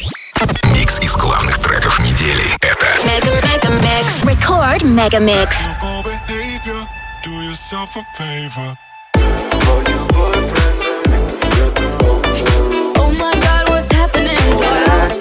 Микс из главных треков недели. Это Мегамикс. Record Мегамикс. Do yourself a favor. Call your boyfriend. Oh my God, what's happening? What I was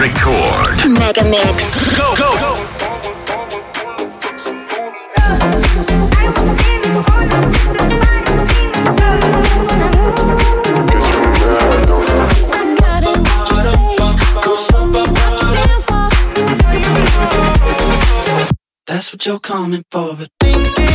Record. Mega Mix. Go, go, go. That's what you're coming for, but thinking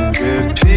some good people.